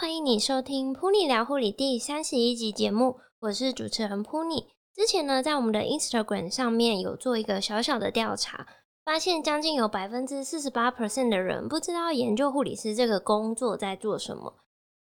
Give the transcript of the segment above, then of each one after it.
欢迎你收听 Pony 聊护理》第三十一集节目，我是主持人 Pony。之前呢，在我们的 Instagram 上面有做一个小小的调查，发现将近有百分之四十八 percent 的人不知道研究护理师这个工作在做什么。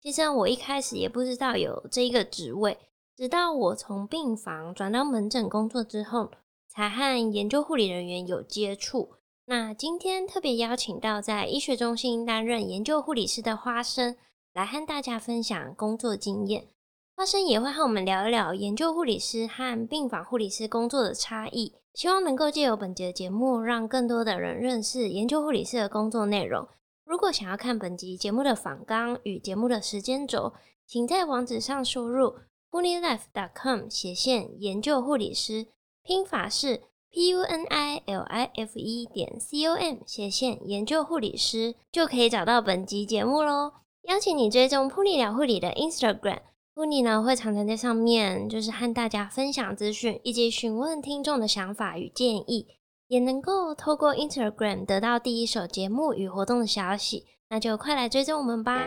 其实我一开始也不知道有这一个职位，直到我从病房转到门诊工作之后，才和研究护理人员有接触。那今天特别邀请到在医学中心担任研究护理师的花生。来和大家分享工作经验，花生也会和我们聊一聊研究护理师和病房护理师工作的差异。希望能够借由本集的节目，让更多的人认识研究护理师的工作内容。如果想要看本集节目的访纲与节目的时间轴，请在网址上输入 punilife.com 斜线研究护理师，拼法是 p u n i l i f e 点 c o m 斜线研究护理师，就可以找到本集节目喽。邀请你追踪噗妮聊护理的 Instagram，噗妮呢会常常在上面，就是和大家分享资讯，以及询问听众的想法与建议，也能够透过 Instagram 得到第一手节目与活动的消息。那就快来追踪我们吧！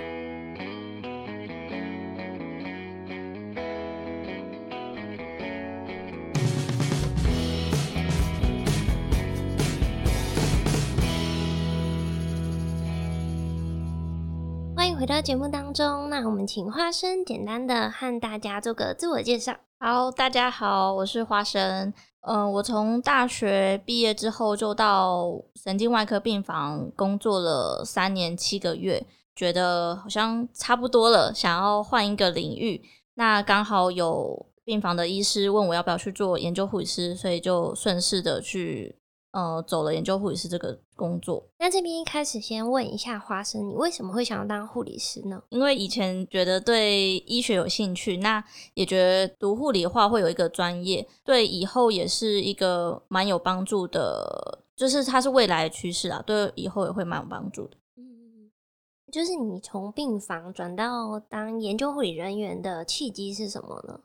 到节目当中，那我们请花生简单的和大家做个自我介绍。好，大家好，我是花生。嗯、我从大学毕业之后就到神经外科病房工作了三年七个月，觉得好像差不多了，想要换一个领域。那刚好有病房的医师问我要不要去做研究护理师，所以就顺势的去。呃，走了研究护理师这个工作。那这边一开始先问一下花生，你为什么会想要当护理师呢？因为以前觉得对医学有兴趣，那也觉得读护理的话会有一个专业，对以后也是一个蛮有帮助的，就是它是未来的趋势啊，对以后也会蛮有帮助的。嗯，就是你从病房转到当研究护理人员的契机是什么呢？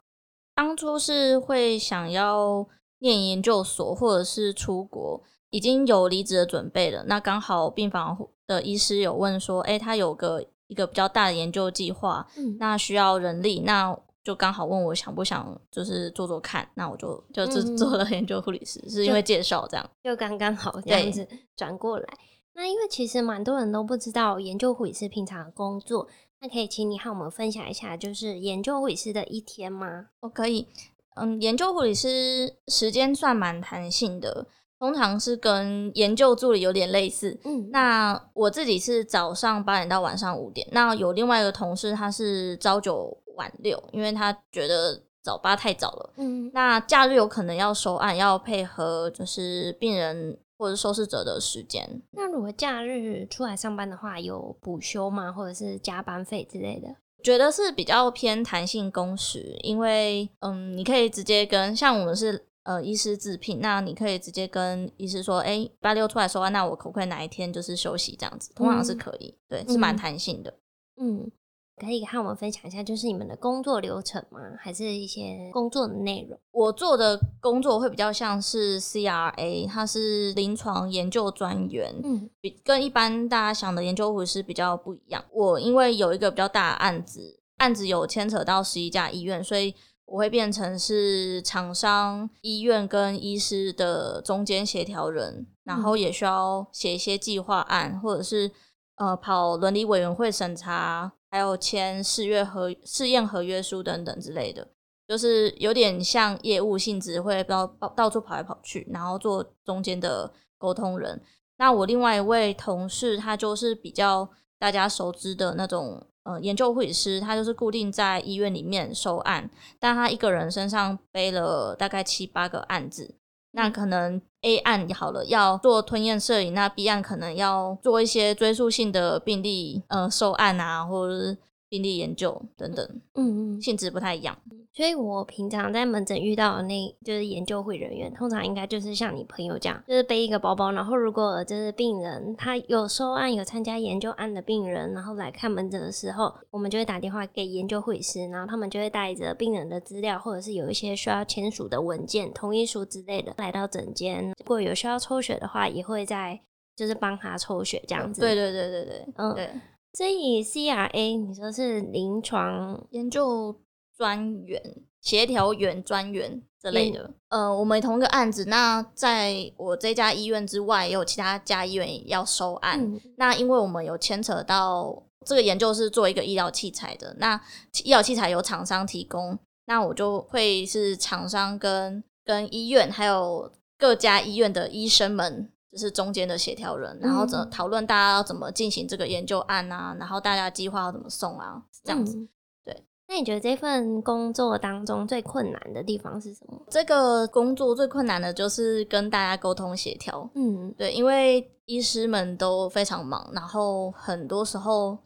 当初是会想要。念研究所或者是出国，已经有离职的准备了。那刚好病房的医师有问说，哎、欸，他有个一个比较大的研究计划，嗯，那需要人力，那就刚好问我想不想就是做做看。那我就就做做了研究护理师，嗯、是因为介绍这样，就刚刚好这样子转过来。那因为其实蛮多人都不知道研究护理师平常的工作，那可以请你和我们分享一下，就是研究护理师的一天吗？我可以。嗯，研究护理师时间算蛮弹性的，通常是跟研究助理有点类似。嗯，那我自己是早上八点到晚上五点，那有另外一个同事他是朝九晚六，因为他觉得早八太早了。嗯，那假日有可能要收案，要配合就是病人或者受试者的时间。那如果假日出来上班的话，有补休吗？或者是加班费之类的？觉得是比较偏弹性工时，因为嗯，你可以直接跟像我们是呃医师自聘，那你可以直接跟医师说，哎，八六出来说话，那我可不可以哪一天就是休息这样子？通常是可以，嗯、对，是蛮弹性的，嗯。可以和我们分享一下，就是你们的工作流程吗？还是一些工作的内容？我做的工作会比较像是 CRA，它是临床研究专员，嗯，比跟一般大家想的研究护士比较不一样。我因为有一个比较大的案子，案子有牵扯到十一家医院，所以我会变成是厂商、医院跟医师的中间协调人，然后也需要写一些计划案，或者是呃跑伦理委员会审查。还有签试约合试验合约书等等之类的，就是有点像业务性质，会到到处跑来跑去，然后做中间的沟通人。那我另外一位同事，他就是比较大家熟知的那种呃研究护理师，他就是固定在医院里面收案，但他一个人身上背了大概七八个案子。那可能 A 案好了，要做吞咽摄影，那 B 案可能要做一些追溯性的病例，呃，受案啊，或者是病例研究等等，嗯嗯，性质不太一样。所以我平常在门诊遇到的那，就是研究会人员，通常应该就是像你朋友这样，就是背一个包包，然后如果就是病人他有收案、有参加研究案的病人，然后来看门诊的时候，我们就会打电话给研究会师，然后他们就会带着病人的资料，或者是有一些需要签署的文件、同意书之类的来到诊间。如果有需要抽血的话，也会在就是帮他抽血这样子。对对对对对，嗯。对所以 CRA 你说是临床研究专员、协调员、专员之类的。呃，我们同一个案子，那在我这家医院之外，也有其他家医院要收案。嗯、那因为我们有牵扯到这个研究是做一个医疗器材的，那医疗器材由厂商提供，那我就会是厂商跟跟医院还有各家医院的医生们。就是中间的协调人，然后怎讨论大家要怎么进行这个研究案啊，然后大家计划要怎么送啊，这样子。嗯、对，那你觉得这份工作当中最困难的地方是什么？这个工作最困难的就是跟大家沟通协调。嗯，对，因为医师们都非常忙，然后很多时候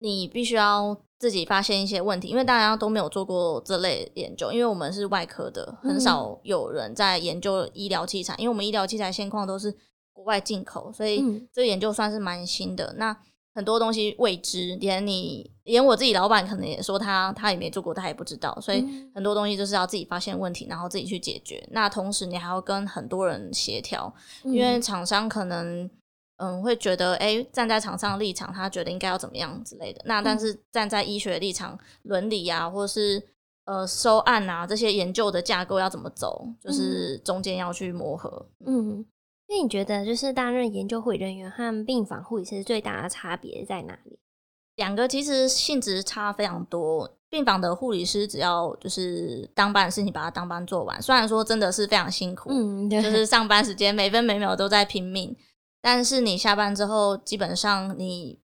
你必须要自己发现一些问题，因为大家都没有做过这类研究，因为我们是外科的，很少有人在研究医疗器材，嗯、因为我们医疗器材现况都是。国外进口，所以这个研究算是蛮新的。嗯、那很多东西未知，连你连我自己老板可能也说他他也没做过，他也不知道。所以很多东西就是要自己发现问题，然后自己去解决。那同时你还要跟很多人协调，因为厂商可能嗯会觉得，哎、欸，站在厂商的立场，他觉得应该要怎么样之类的。那但是站在医学立场、伦理啊，或是呃收案啊这些研究的架构要怎么走，就是中间要去磨合。嗯。嗯那你觉得，就是担任研究护理人员和病房护理师最大的差别在哪里？两个其实性质差非常多。病房的护理师只要就是当班的事情，把它当班做完。虽然说真的是非常辛苦，嗯，就是上班时间每分每秒都在拼命。但是你下班之后，基本上你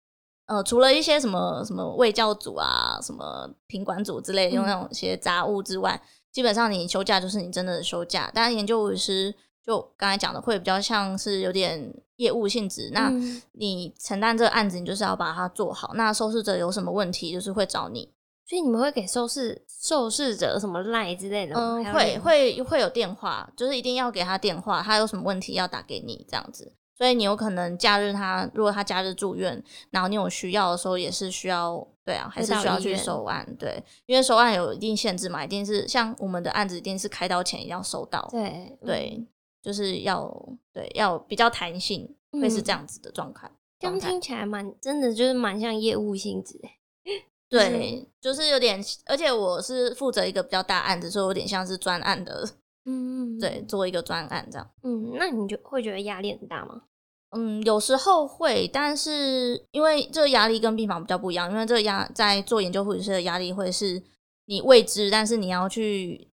呃，除了一些什么什么卫教组啊、什么品管组之类的，用那种些杂物之外，嗯、基本上你休假就是你真的休假。但是研究护理师。就刚才讲的，会比较像是有点业务性质。那你承担这个案子，你就是要把它做好。那受试者有什么问题，就是会找你。所以你们会给受试受试者什么赖之类的吗？嗯，会会会有电话，就是一定要给他电话，他有什么问题要打给你这样子。所以你有可能假日他如果他假日住院，然后你有需要的时候，也是需要对啊，还是需要去收案。对，因为收案有一定限制嘛，一定是像我们的案子，一定是开刀前一定要收到。对对。嗯就是要对要比较弹性，会是这样子的状态。这样听起来蛮真的，就是蛮像业务性质。对，就是有点，而且我是负责一个比较大案子，所以有点像是专案的。嗯，对，做一个专案这样。嗯，那你就会觉得压力很大吗？嗯，有时候会，但是因为这个压力跟病房比较不一样，因为这个压在做研究护理师的压力会是你未知，但是你要去。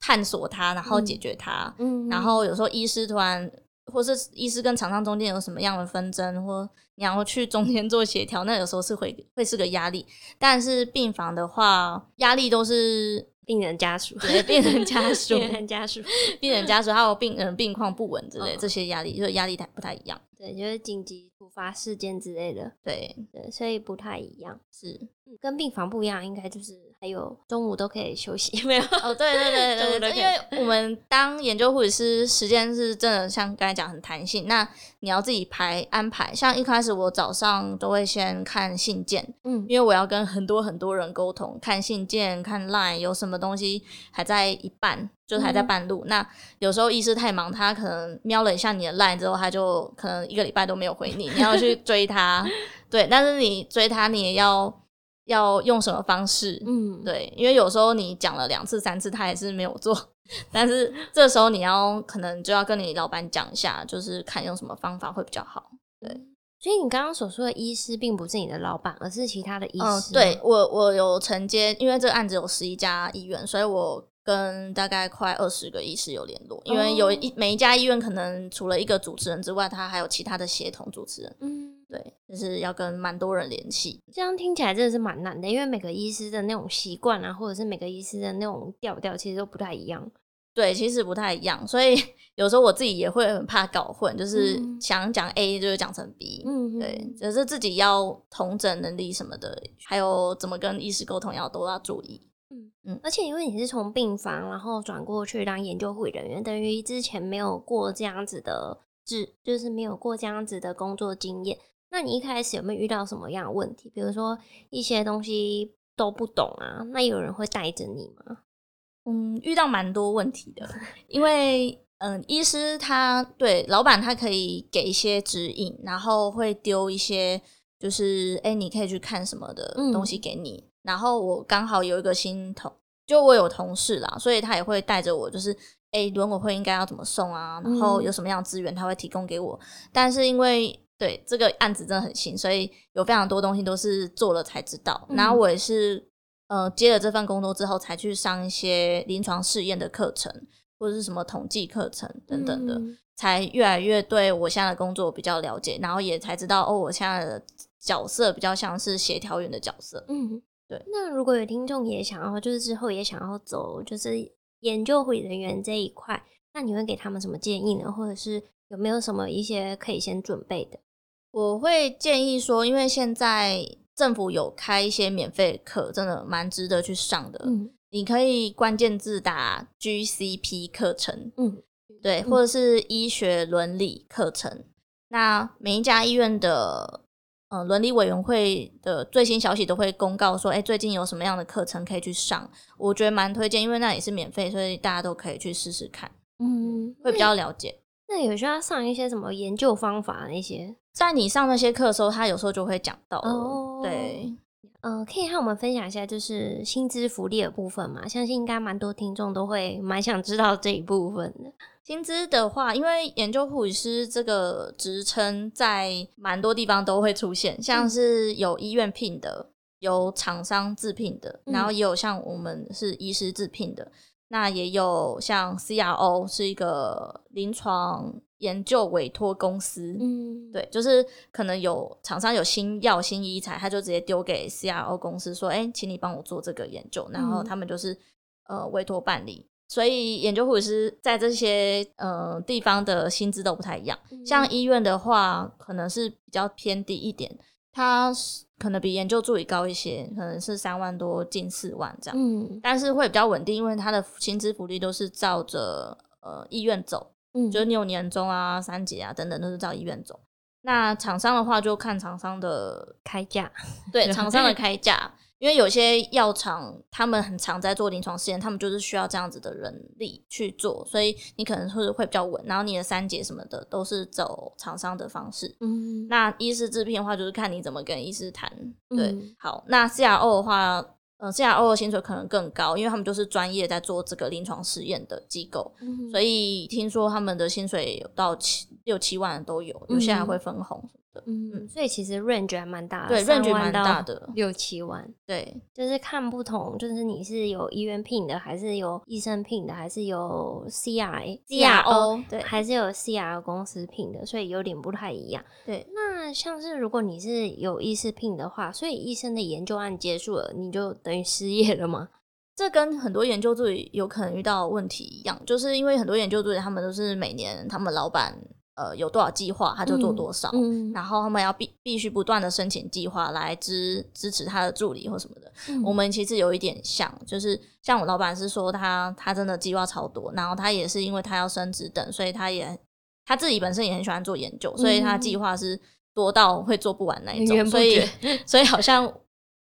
探索它，然后解决它。嗯，然后有时候医师突然，或是医师跟厂商中间有什么样的纷争，或你要去中间做协调，那有时候是会会是个压力。但是病房的话，压力都是病人家属，对，病人家 属，病人家属，病人家属，还有病人病况不稳之类，这些压力，就是压力太不太一样。对，就是紧急突发事件之类的。对对，所以不太一样。是，跟病房不一样，应该就是。还有中午都可以休息，没有？哦，对对对对对，因为我们当研究护理师，时间是真的像刚才讲很弹性。那你要自己排安排，像一开始我早上都会先看信件，嗯，因为我要跟很多很多人沟通，看信件、看 line 有什么东西还在一半，就是还在半路。嗯、那有时候医师太忙，他可能瞄了一下你的 line 之后，他就可能一个礼拜都没有回你，你要去 追他。对，但是你追他，你也要。要用什么方式？嗯，对，因为有时候你讲了两次、三次，他还是没有做。但是这时候你要可能就要跟你老板讲一下，就是看用什么方法会比较好。对，所以你刚刚所说的医师并不是你的老板，而是其他的医师。嗯，对，我我有承接，因为这个案子有十一家医院，所以我跟大概快二十个医师有联络。因为有一每一家医院可能除了一个主持人之外，他还有其他的协同主持人。嗯。对，就是要跟蛮多人联系，这样听起来真的是蛮难的，因为每个医师的那种习惯啊，或者是每个医师的那种调调，其实都不太一样。对，其实不太一样，所以 有时候我自己也会很怕搞混，就是想讲 A 就是讲成 B。嗯，对，就是自己要同整能力什么的，还有怎么跟医师沟通要都要注意。嗯嗯，而且因为你是从病房然后转过去当研究护理人员，等于之前没有过这样子的制，就是没有过这样子的工作经验。那你一开始有没有遇到什么样的问题？比如说一些东西都不懂啊，那有人会带着你吗？嗯，遇到蛮多问题的，因为嗯，医师他对老板他可以给一些指引，然后会丢一些就是哎、欸，你可以去看什么的东西给你。嗯、然后我刚好有一个新同，就我有同事啦，所以他也会带着我，就是哎，轮委会应该要怎么送啊？然后有什么样的资源他会提供给我。嗯、但是因为对这个案子真的很新，所以有非常多东西都是做了才知道。嗯、然后我也是呃接了这份工作之后，才去上一些临床试验的课程，或者是什么统计课程等等的。嗯才越来越对我现在的工作比较了解，然后也才知道哦，我现在的角色比较像是协调员的角色。嗯，对。那如果有听众也想要，就是之后也想要走，就是研究护理人员这一块，那你会给他们什么建议呢？或者是有没有什么一些可以先准备的？我会建议说，因为现在政府有开一些免费课，真的蛮值得去上的。嗯，你可以关键字打 GCP 课程。嗯。对，或者是医学伦理课程。嗯、那每一家医院的呃伦理委员会的最新消息都会公告说，哎，最近有什么样的课程可以去上？我觉得蛮推荐，因为那也是免费，所以大家都可以去试试看。嗯，会比较了解。那有需要上一些什么研究方法那些？在你上那些课的时候，他有时候就会讲到。哦，对。呃，可以和我们分享一下，就是薪资福利的部分嘛？相信应该蛮多听众都会蛮想知道这一部分的。薪资的话，因为研究护理师这个职称在蛮多地方都会出现，像是有医院聘的，有厂商自聘的，然后也有像我们是医师自聘的，那也有像 CRO 是一个临床。研究委托公司，嗯，对，就是可能有厂商有新药新医材，他就直接丢给 CRO 公司说：“哎、欸，请你帮我做这个研究。”然后他们就是呃委托办理。所以研究护士在这些呃地方的薪资都不太一样。像医院的话，可能是比较偏低一点，它可能比研究助理高一些，可能是三万多近四万这样。嗯，但是会比较稳定，因为它的薪资福利都是照着呃医院走。嗯，就是你有年终啊、三节啊等等，都是照医院走。那厂商的话，就看厂商的开价。对，厂商的开价，因为有些药厂他们很常在做临床试验，他们就是需要这样子的人力去做，所以你可能会会比较稳。然后你的三节什么的都是走厂商的方式。嗯，那医师制片的话，就是看你怎么跟医师谈。对，嗯、好，那 CRO 的话。呃，CRO 的薪水可能更高，因为他们就是专业在做这个临床试验的机构，嗯、所以听说他们的薪水有到七六七万都有，有些还会分红。嗯，所以其实 range 还蛮大的，对，range 蛮大的，六七万，对，就是看不同，就是你是有医院聘的，还是有医生聘的，还是有 C R A C R O，对，还是有 C R 公司聘的，所以有点不太一样。对，那像是如果你是有医师聘的话，所以医生的研究案结束了，你就等于失业了吗？这跟很多研究助理有可能遇到问题一样，就是因为很多研究助理他们都是每年他们老板。呃，有多少计划他就做多少，嗯嗯、然后他们要必必须不断的申请计划来支支持他的助理或什么的。嗯、我们其实有一点像，就是像我老板是说他他真的计划超多，然后他也是因为他要升职等，所以他也他自己本身也很喜欢做研究，所以他计划是多到会做不完那一种，嗯、所以 所以好像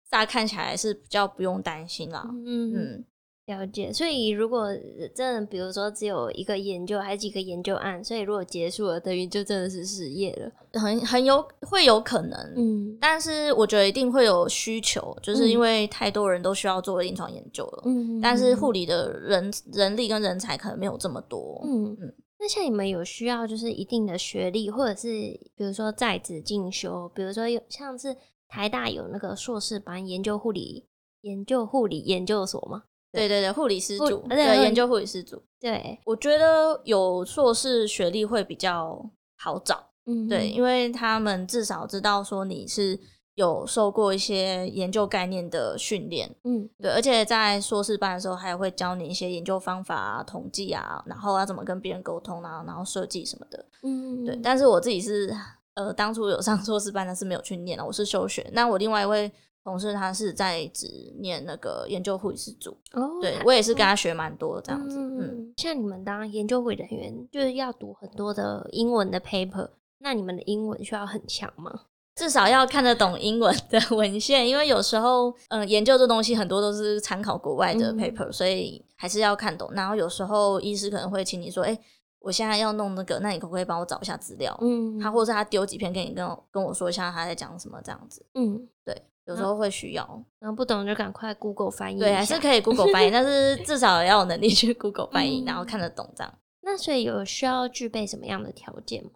大家看起来是比较不用担心啦。嗯。嗯了解，所以如果真的，比如说只有一个研究，还是几个研究案，所以如果结束了，等于就真的是失业了，很很有会有可能，嗯，但是我觉得一定会有需求，就是因为太多人都需要做临床研究了，嗯，但是护理的人人力跟人才可能没有这么多，嗯。嗯。那像你们有需要就是一定的学历，或者是比如说在职进修，比如说有像是台大有那个硕士班研究护理研究护理研究所吗？对对对，护理师组，对，研究护理师组。对，我觉得有硕士学历会比较好找，嗯，对，因为他们至少知道说你是有受过一些研究概念的训练，嗯，对，而且在硕士班的时候还会教你一些研究方法啊、统计啊，然后要怎么跟别人沟通啊，然后设计什么的，嗯，对。但是我自己是，呃，当初有上 硕士班，但是没有去念了，我是休学。那我另外一位。同事他是在职念那个研究护理师组，哦，对我也是跟他学蛮多这样子。嗯，嗯，像你们当研究会人员，就是要读很多的英文的 paper，那你们的英文需要很强吗？至少要看得懂英文的文献，因为有时候，嗯、呃，研究这东西很多都是参考国外的 paper，、嗯、所以还是要看懂。然后有时候医师可能会请你说，哎、欸。我现在要弄那个，那你可不可以帮我找一下资料？嗯，他或者是他丢几篇给你，跟我跟我说一下他在讲什么这样子。嗯，对，有时候会需要，然后不懂就赶快 Google 翻译。对，还是可以 Google 翻译，但是至少要有能力去 Google 翻译，然后看得懂这样。那所以有需要具备什么样的条件吗？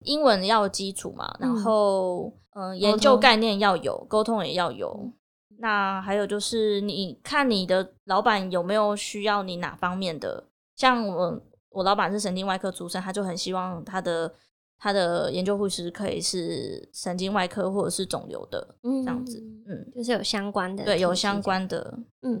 英文要基础嘛，然后嗯、呃，研究概念要有，沟通也要有。那还有就是，你看你的老板有没有需要你哪方面的？像我，我老板是神经外科出身，他就很希望他的他的研究护士可以是神经外科或者是肿瘤的，嗯，这样子，嗯，就是有相关的，对，有相关的，嗯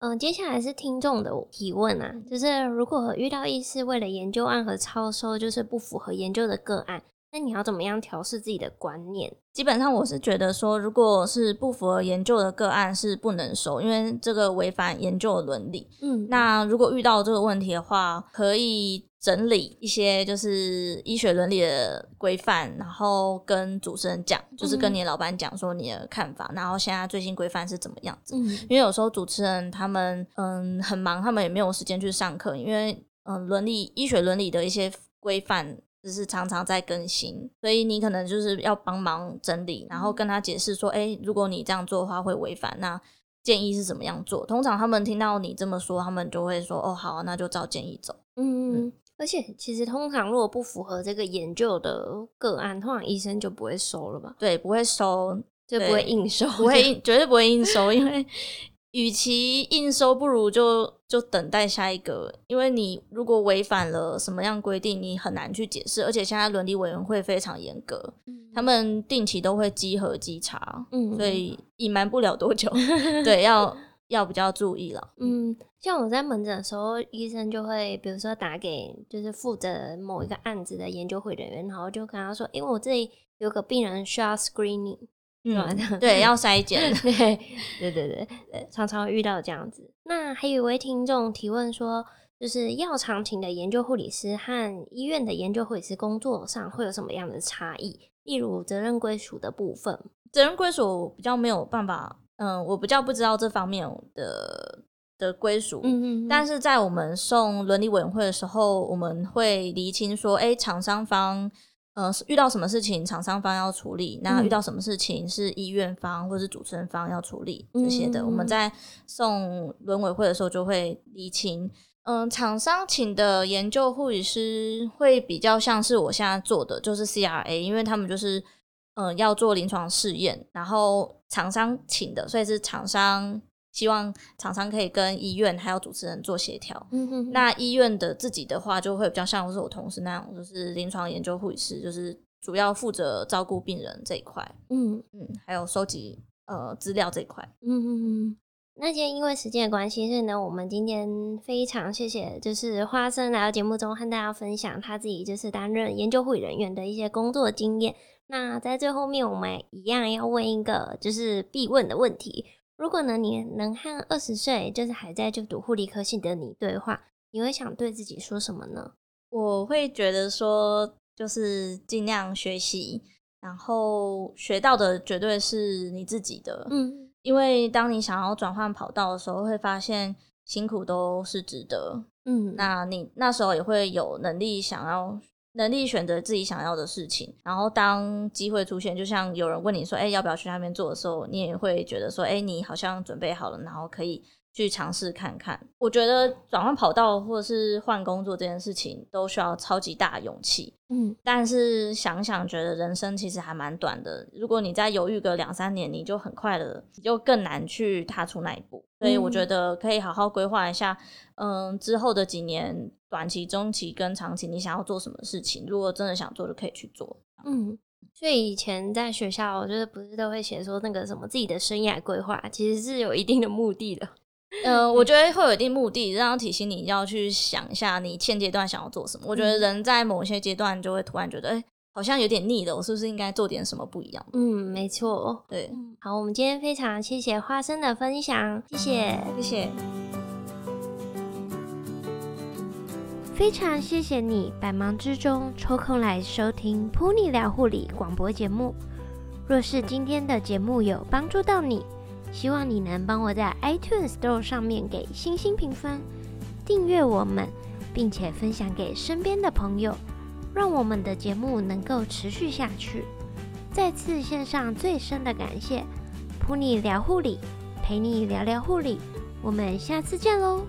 嗯、呃。接下来是听众的提问啊，就是如果遇到医师为了研究案和超收，就是不符合研究的个案。那你要怎么样调试自己的观念？基本上我是觉得说，如果是不符合研究的个案是不能收，因为这个违反研究的伦理。嗯，那如果遇到这个问题的话，可以整理一些就是医学伦理的规范，然后跟主持人讲，就是跟你的老板讲说你的看法，然后现在最新规范是怎么样子。嗯，因为有时候主持人他们嗯很忙，他们也没有时间去上课，因为嗯伦理医学伦理的一些规范。只是常常在更新，所以你可能就是要帮忙整理，然后跟他解释说，哎、欸，如果你这样做的话会违反，那建议是怎么样做？通常他们听到你这么说，他们就会说，哦，好，那就照建议走。嗯，嗯，而且其实通常如果不符合这个研究的个案，通常医生就不会收了吧？对，不会收，就不会硬收，不会硬，绝对不会硬收，因为。与其硬收，不如就就等待下一个。因为你如果违反了什么样规定，你很难去解释。而且现在伦理委员会非常严格，嗯、他们定期都会稽核稽查，嗯，所以隐瞒不了多久。对，要要比较注意了。嗯，像我在门诊的时候，医生就会比如说打给就是负责某一个案子的研究会人员，然后就跟他说：“因为我这里有个病人需要 screening。”嗯，对，要筛检，对，对 对对对，常常会遇到这样子。那还有一位听众提问说，就是药厂请的研究护理师和医院的研究护理师工作上会有什么样的差异？例如责任归属的部分，责任归属比较没有办法，嗯，我比较不知道这方面的的归属。嗯嗯，但是在我们送伦理委员会的时候，我们会厘清说，哎，厂商方。呃，遇到什么事情，厂商方要处理；那遇到什么事情是医院方或是主持人方要处理这些的，嗯、我们在送伦委会的时候就会厘清。嗯、呃，厂商请的研究护理师会比较像是我现在做的，就是 CRA，因为他们就是嗯、呃、要做临床试验，然后厂商请的，所以是厂商。希望厂商可以跟医院还有主持人做协调。嗯哼，那医院的自己的话，就会比较像是我同事那样，就是临床研究护理师，就是主要负责照顾病人这一块。嗯嗯，还有收集呃资料这一块。嗯嗯嗯。那今天因为时间的关系，所以呢，我们今天非常谢谢，就是花生来到节目中和大家分享他自己就是担任研究护理人员的一些工作经验。那在最后面，我们一样要问一个就是必问的问题。如果呢，你能和二十岁，就是还在就读护理科系的你对话，你会想对自己说什么呢？我会觉得说，就是尽量学习，然后学到的绝对是你自己的。嗯，因为当你想要转换跑道的时候，会发现辛苦都是值得。嗯，那你那时候也会有能力想要。能力选择自己想要的事情，然后当机会出现，就像有人问你说：“哎，要不要去那边做的时候，你也会觉得说：哎，你好像准备好了，然后可以去尝试看看。”我觉得转换跑道或者是换工作这件事情都需要超级大的勇气。嗯，但是想想觉得人生其实还蛮短的。如果你再犹豫个两三年，你就很快的，你就更难去踏出那一步。所以我觉得可以好好规划一下，嗯，之后的几年。短期、中期跟长期，你想要做什么事情？如果真的想做，就可以去做。嗯，所以以前在学校，我觉得不是都会写说那个什么自己的生涯规划，其实是有一定的目的的。呃，我觉得会有一定目的，让提醒你要去想一下你现阶段想要做什么。我觉得人在某些阶段就会突然觉得，哎、欸，好像有点腻了，我是不是应该做点什么不一样？嗯，没错。对，好，我们今天非常谢谢花生的分享，谢谢，谢谢。非常谢谢你百忙之中抽空来收听噗妮聊护理广播节目。若是今天的节目有帮助到你，希望你能帮我在 iTunes Store 上面给星星评分，订阅我们，并且分享给身边的朋友，让我们的节目能够持续下去。再次献上最深的感谢，陪你聊护理，陪你聊聊护理，我们下次见喽。